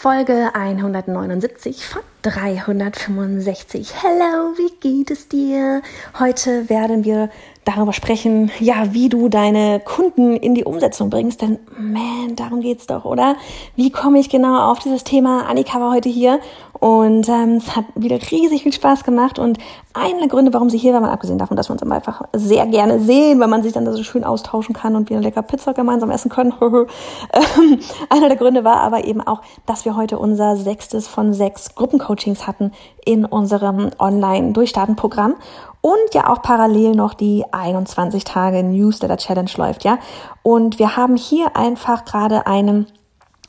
Folge 179 von 365. Hello, wie geht es dir? Heute werden wir darüber sprechen, ja, wie du deine Kunden in die Umsetzung bringst. Denn, man, darum geht's doch, oder? Wie komme ich genau auf dieses Thema? Annika war heute hier und ähm, es hat wieder riesig viel Spaß gemacht. Und einer der Gründe, warum sie hier war, mal abgesehen davon, dass wir uns immer einfach sehr gerne sehen, weil man sich dann da so schön austauschen kann und wir lecker Pizza gemeinsam essen können. ähm, einer der Gründe war aber eben auch, dass wir heute unser sechstes von sechs Gruppencoachings hatten in unserem Online-Durchstarten-Programm und ja auch parallel noch die 21 Tage Newsletter Challenge läuft, ja. Und wir haben hier einfach gerade einen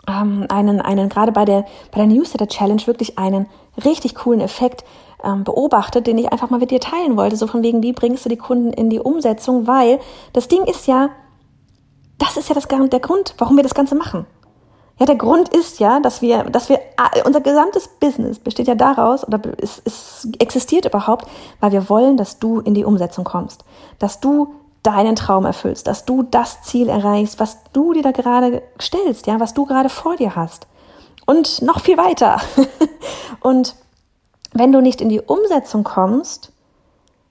ähm, einen, einen gerade bei der, bei der Newsletter Challenge wirklich einen richtig coolen Effekt ähm, beobachtet, den ich einfach mal mit dir teilen wollte. So von wegen, wie bringst du die Kunden in die Umsetzung? Weil das Ding ist ja, das ist ja das, der Grund, warum wir das Ganze machen. Ja, der Grund ist ja, dass wir, dass wir, unser gesamtes Business besteht ja daraus, oder es, es existiert überhaupt, weil wir wollen, dass du in die Umsetzung kommst. Dass du deinen Traum erfüllst, dass du das Ziel erreichst, was du dir da gerade stellst, ja, was du gerade vor dir hast. Und noch viel weiter. und wenn du nicht in die Umsetzung kommst,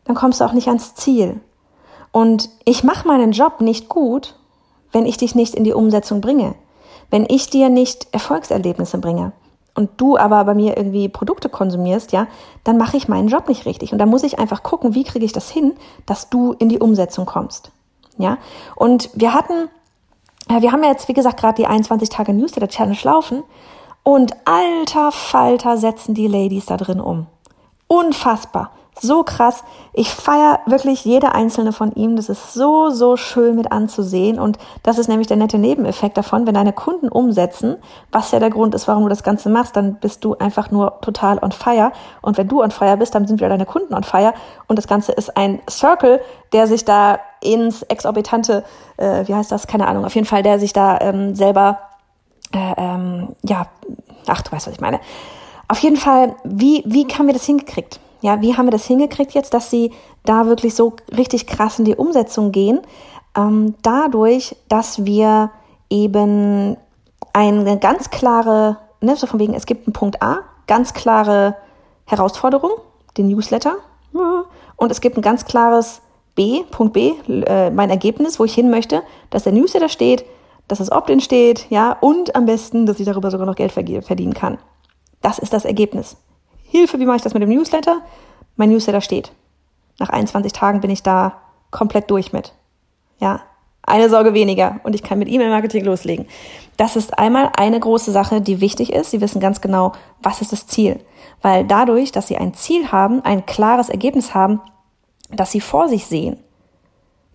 dann kommst du auch nicht ans Ziel. Und ich mache meinen Job nicht gut, wenn ich dich nicht in die Umsetzung bringe, wenn ich dir nicht Erfolgserlebnisse bringe und du aber bei mir irgendwie Produkte konsumierst, ja, dann mache ich meinen Job nicht richtig. Und da muss ich einfach gucken, wie kriege ich das hin, dass du in die Umsetzung kommst. Ja, und wir hatten, wir haben ja jetzt, wie gesagt, gerade die 21 Tage Newsletter Challenge laufen. Und alter Falter setzen die Ladies da drin um. Unfassbar so krass. Ich feiere wirklich jede einzelne von ihm. Das ist so, so schön mit anzusehen. Und das ist nämlich der nette Nebeneffekt davon, wenn deine Kunden umsetzen, was ja der Grund ist, warum du das Ganze machst, dann bist du einfach nur total on fire. Und wenn du on fire bist, dann sind wieder deine Kunden on fire. Und das Ganze ist ein Circle, der sich da ins exorbitante, äh, wie heißt das? Keine Ahnung, auf jeden Fall, der sich da ähm, selber, äh, ähm, ja, ach, du weißt, was ich meine. Auf jeden Fall, wie, wie haben wir das hingekriegt? Ja, wie haben wir das hingekriegt jetzt, dass sie da wirklich so richtig krass in die Umsetzung gehen? Ähm, dadurch, dass wir eben eine ganz klare, ne, so von wegen, es gibt einen Punkt A, ganz klare Herausforderung, den Newsletter, und es gibt ein ganz klares B, Punkt B, äh, mein Ergebnis, wo ich hin möchte, dass der Newsletter steht, dass das Opt-in steht, ja, und am besten, dass ich darüber sogar noch Geld verdienen kann. Das ist das Ergebnis. Hilfe, wie mache ich das mit dem Newsletter? Mein Newsletter steht. Nach 21 Tagen bin ich da komplett durch mit. Ja, eine Sorge weniger und ich kann mit E-Mail-Marketing loslegen. Das ist einmal eine große Sache, die wichtig ist. Sie wissen ganz genau, was ist das Ziel. Weil dadurch, dass Sie ein Ziel haben, ein klares Ergebnis haben, das Sie vor sich sehen,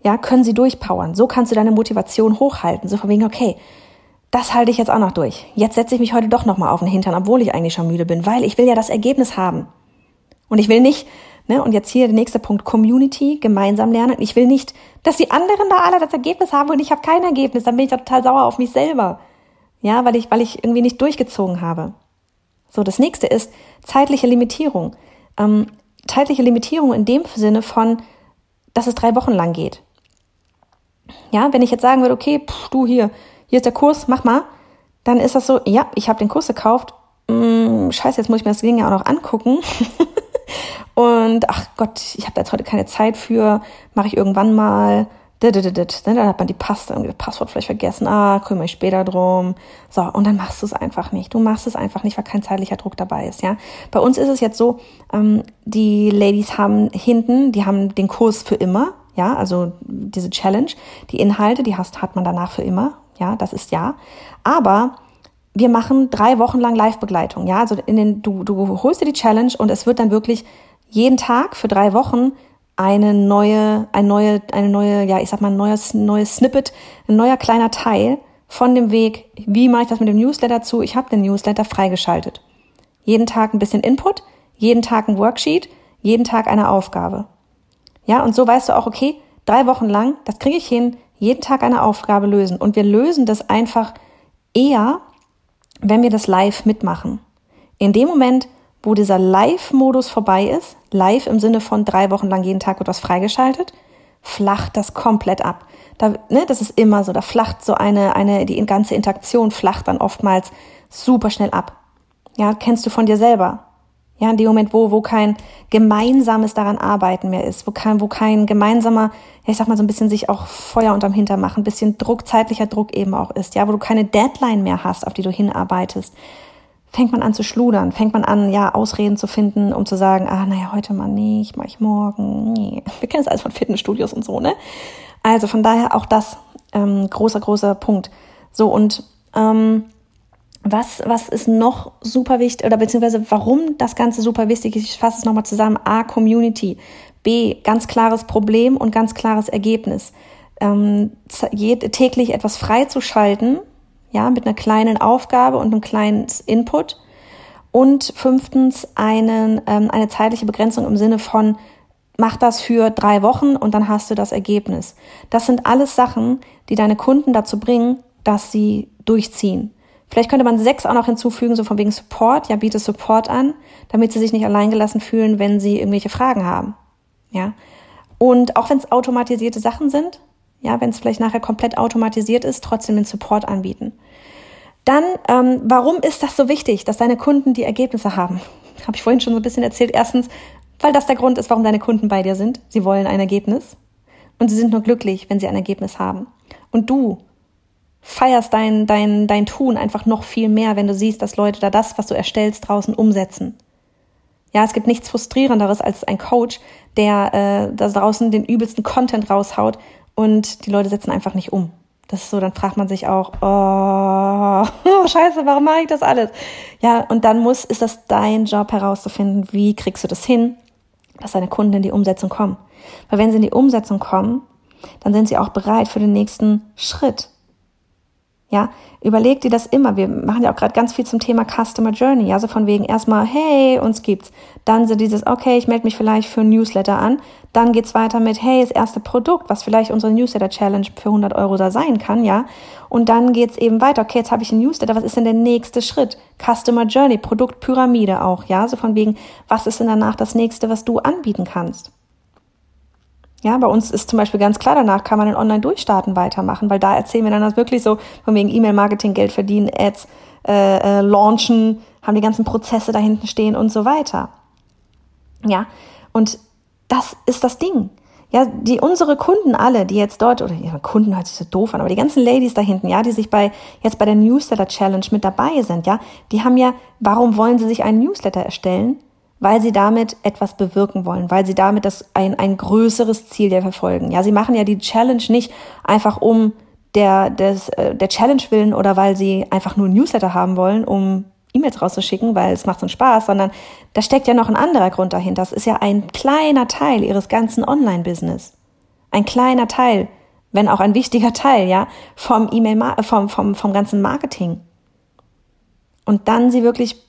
ja, können Sie durchpowern. So kannst du deine Motivation hochhalten. So von wegen, okay, das halte ich jetzt auch noch durch. Jetzt setze ich mich heute doch nochmal auf den Hintern, obwohl ich eigentlich schon müde bin, weil ich will ja das Ergebnis haben. Und ich will nicht, ne, und jetzt hier der nächste Punkt, Community, gemeinsam lernen. Ich will nicht, dass die anderen da alle das Ergebnis haben und ich habe kein Ergebnis, dann bin ich ja total sauer auf mich selber. Ja, weil ich, weil ich irgendwie nicht durchgezogen habe. So, das nächste ist zeitliche Limitierung. Ähm, zeitliche Limitierung in dem Sinne von, dass es drei Wochen lang geht. Ja, wenn ich jetzt sagen würde, okay, pff, du hier, hier ist der Kurs, mach mal, dann ist das so, ja, ich habe den Kurs gekauft, mm, scheiße, jetzt muss ich mir das Ding ja auch noch angucken. und ach Gott, ich habe jetzt heute keine Zeit für, mache ich irgendwann mal. Dann hat man die Paste, das Passwort vielleicht vergessen, ah, kümmere ich später drum. So, und dann machst du es einfach nicht. Du machst es einfach nicht, weil kein zeitlicher Druck dabei ist, ja. Bei uns ist es jetzt so, ähm, die Ladies haben hinten, die haben den Kurs für immer, ja, also diese Challenge, die Inhalte, die hast, hat man danach für immer ja, das ist ja. Aber wir machen drei Wochen lang Live-Begleitung. Ja, also in den, du, du holst dir die Challenge und es wird dann wirklich jeden Tag für drei Wochen eine neue, eine neue, eine neue, ja, ich sag mal, ein neues, neues Snippet, ein neuer kleiner Teil von dem Weg, wie mache ich das mit dem Newsletter zu? Ich habe den Newsletter freigeschaltet. Jeden Tag ein bisschen Input, jeden Tag ein Worksheet, jeden Tag eine Aufgabe. Ja, und so weißt du auch, okay, drei Wochen lang, das kriege ich hin, jeden Tag eine Aufgabe lösen. Und wir lösen das einfach eher, wenn wir das live mitmachen. In dem Moment, wo dieser Live-Modus vorbei ist, live im Sinne von drei Wochen lang jeden Tag wird was freigeschaltet, flacht das komplett ab. Da, ne, das ist immer so, da flacht so eine, eine, die ganze Interaktion flacht dann oftmals super schnell ab. Ja, kennst du von dir selber. Ja, in dem Moment, wo, wo kein gemeinsames daran arbeiten mehr ist, wo kein, wo kein gemeinsamer, ja, ich sag mal so ein bisschen sich auch Feuer unterm Hintern machen, ein bisschen Druck, zeitlicher Druck eben auch ist, ja, wo du keine Deadline mehr hast, auf die du hinarbeitest, fängt man an zu schludern, fängt man an, ja, Ausreden zu finden, um zu sagen, ah, naja, heute mal nicht, mach ich morgen, nee. Wir kennen es alles von Fitnessstudios und so, ne? Also von daher auch das, ähm, großer, großer Punkt. So, und ähm, was, was ist noch super wichtig oder beziehungsweise warum das Ganze super wichtig ist? Ich fasse es nochmal zusammen. A, Community. B, ganz klares Problem und ganz klares Ergebnis. Ähm, täglich etwas freizuschalten, ja, mit einer kleinen Aufgabe und einem kleinen Input. Und fünftens einen, ähm, eine zeitliche Begrenzung im Sinne von, mach das für drei Wochen und dann hast du das Ergebnis. Das sind alles Sachen, die deine Kunden dazu bringen, dass sie durchziehen. Vielleicht könnte man sechs auch noch hinzufügen, so von wegen Support. Ja, biete Support an, damit sie sich nicht alleingelassen fühlen, wenn sie irgendwelche Fragen haben. Ja. Und auch wenn es automatisierte Sachen sind, ja, wenn es vielleicht nachher komplett automatisiert ist, trotzdem den Support anbieten. Dann, ähm, warum ist das so wichtig, dass deine Kunden die Ergebnisse haben? Habe ich vorhin schon so ein bisschen erzählt. Erstens, weil das der Grund ist, warum deine Kunden bei dir sind. Sie wollen ein Ergebnis. Und sie sind nur glücklich, wenn sie ein Ergebnis haben. Und du feierst dein, dein, dein Tun einfach noch viel mehr, wenn du siehst, dass Leute da das, was du erstellst, draußen umsetzen. Ja, es gibt nichts Frustrierenderes als ein Coach, der äh, da draußen den übelsten Content raushaut und die Leute setzen einfach nicht um. Das ist so, dann fragt man sich auch, oh, scheiße, warum mache ich das alles? Ja, und dann muss, ist das dein Job herauszufinden, wie kriegst du das hin, dass deine Kunden in die Umsetzung kommen. Weil wenn sie in die Umsetzung kommen, dann sind sie auch bereit für den nächsten Schritt. Ja, überleg dir das immer. Wir machen ja auch gerade ganz viel zum Thema Customer Journey. Also von wegen erstmal, hey, uns gibt's. Dann so dieses, okay, ich melde mich vielleicht für ein Newsletter an. Dann geht's weiter mit, hey, das erste Produkt, was vielleicht unsere Newsletter Challenge für 100 Euro da sein kann, ja. Und dann geht's eben weiter. Okay, jetzt habe ich ein Newsletter. Was ist denn der nächste Schritt? Customer Journey, Produktpyramide auch, ja. So von wegen, was ist denn danach das nächste, was du anbieten kannst? Ja, bei uns ist zum Beispiel ganz klar, danach kann man den Online-Durchstarten weitermachen, weil da erzählen wir dann das wirklich so, von wegen E-Mail-Marketing, Geld verdienen, Ads, äh, äh, launchen, haben die ganzen Prozesse da hinten stehen und so weiter. Ja, und das ist das Ding. Ja, die unsere Kunden alle, die jetzt dort, oder ja, Kunden hört sich so doof an, aber die ganzen Ladies da hinten, ja, die sich bei, jetzt bei der Newsletter Challenge mit dabei sind, ja, die haben ja, warum wollen sie sich einen Newsletter erstellen? Weil sie damit etwas bewirken wollen, weil sie damit das ein, ein größeres Ziel ja verfolgen. Ja, sie machen ja die Challenge nicht einfach um der, des, äh, der Challenge willen oder weil sie einfach nur Newsletter haben wollen, um E-Mails rauszuschicken, weil es macht so einen Spaß, sondern da steckt ja noch ein anderer Grund dahinter. Das ist ja ein kleiner Teil ihres ganzen Online-Business. Ein kleiner Teil, wenn auch ein wichtiger Teil, ja, vom E-Mail, vom, vom, vom ganzen Marketing. Und dann sie wirklich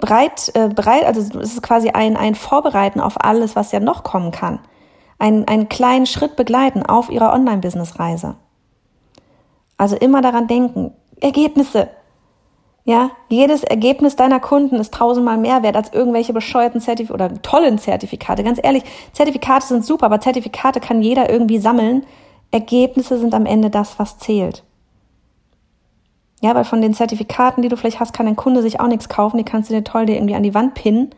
bereit, äh, bereit, also es ist quasi ein, ein Vorbereiten auf alles, was ja noch kommen kann. Ein, einen kleinen Schritt begleiten auf ihrer Online-Business-Reise. Also immer daran denken, Ergebnisse. Ja, jedes Ergebnis deiner Kunden ist tausendmal mehr wert als irgendwelche bescheuerten Zertifikate oder tollen Zertifikate. Ganz ehrlich, Zertifikate sind super, aber Zertifikate kann jeder irgendwie sammeln. Ergebnisse sind am Ende das, was zählt. Ja, weil von den Zertifikaten, die du vielleicht hast, kann dein Kunde sich auch nichts kaufen. Die kannst du dir toll dir irgendwie an die Wand pinnen.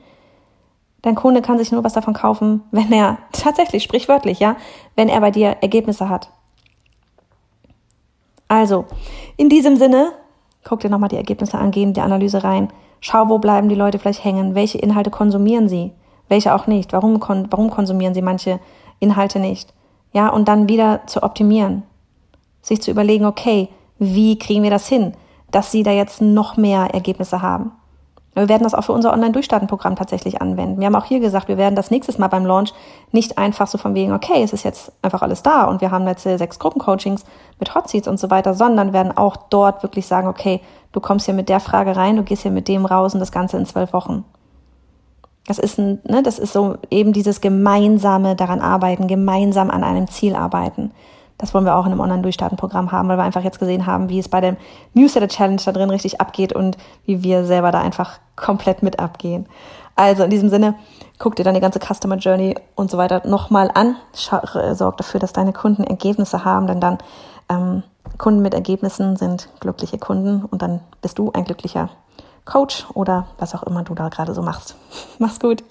Dein Kunde kann sich nur was davon kaufen, wenn er tatsächlich, sprichwörtlich, ja, wenn er bei dir Ergebnisse hat. Also, in diesem Sinne, guck dir nochmal die Ergebnisse an, geh in die Analyse rein. Schau, wo bleiben die Leute vielleicht hängen? Welche Inhalte konsumieren sie? Welche auch nicht? Warum, warum konsumieren sie manche Inhalte nicht? Ja, und dann wieder zu optimieren. Sich zu überlegen, okay, wie kriegen wir das hin, dass sie da jetzt noch mehr Ergebnisse haben. Wir werden das auch für unser Online-Durchstarten-Programm tatsächlich anwenden. Wir haben auch hier gesagt, wir werden das nächstes Mal beim Launch nicht einfach so von wegen, okay, es ist jetzt einfach alles da und wir haben jetzt sechs Gruppencoachings mit Hotseats und so weiter, sondern werden auch dort wirklich sagen, okay, du kommst hier mit der Frage rein, du gehst hier mit dem raus und das Ganze in zwölf Wochen. Das ist ein, ne, das ist so eben dieses gemeinsame daran arbeiten, gemeinsam an einem Ziel arbeiten. Das wollen wir auch in einem Online-Durchstarten-Programm haben, weil wir einfach jetzt gesehen haben, wie es bei dem Newsletter-Challenge da drin richtig abgeht und wie wir selber da einfach komplett mit abgehen. Also in diesem Sinne, guck dir deine ganze Customer Journey und so weiter nochmal an. Sorg dafür, dass deine Kunden Ergebnisse haben, denn dann ähm, Kunden mit Ergebnissen sind glückliche Kunden und dann bist du ein glücklicher Coach oder was auch immer du da gerade so machst. Mach's gut.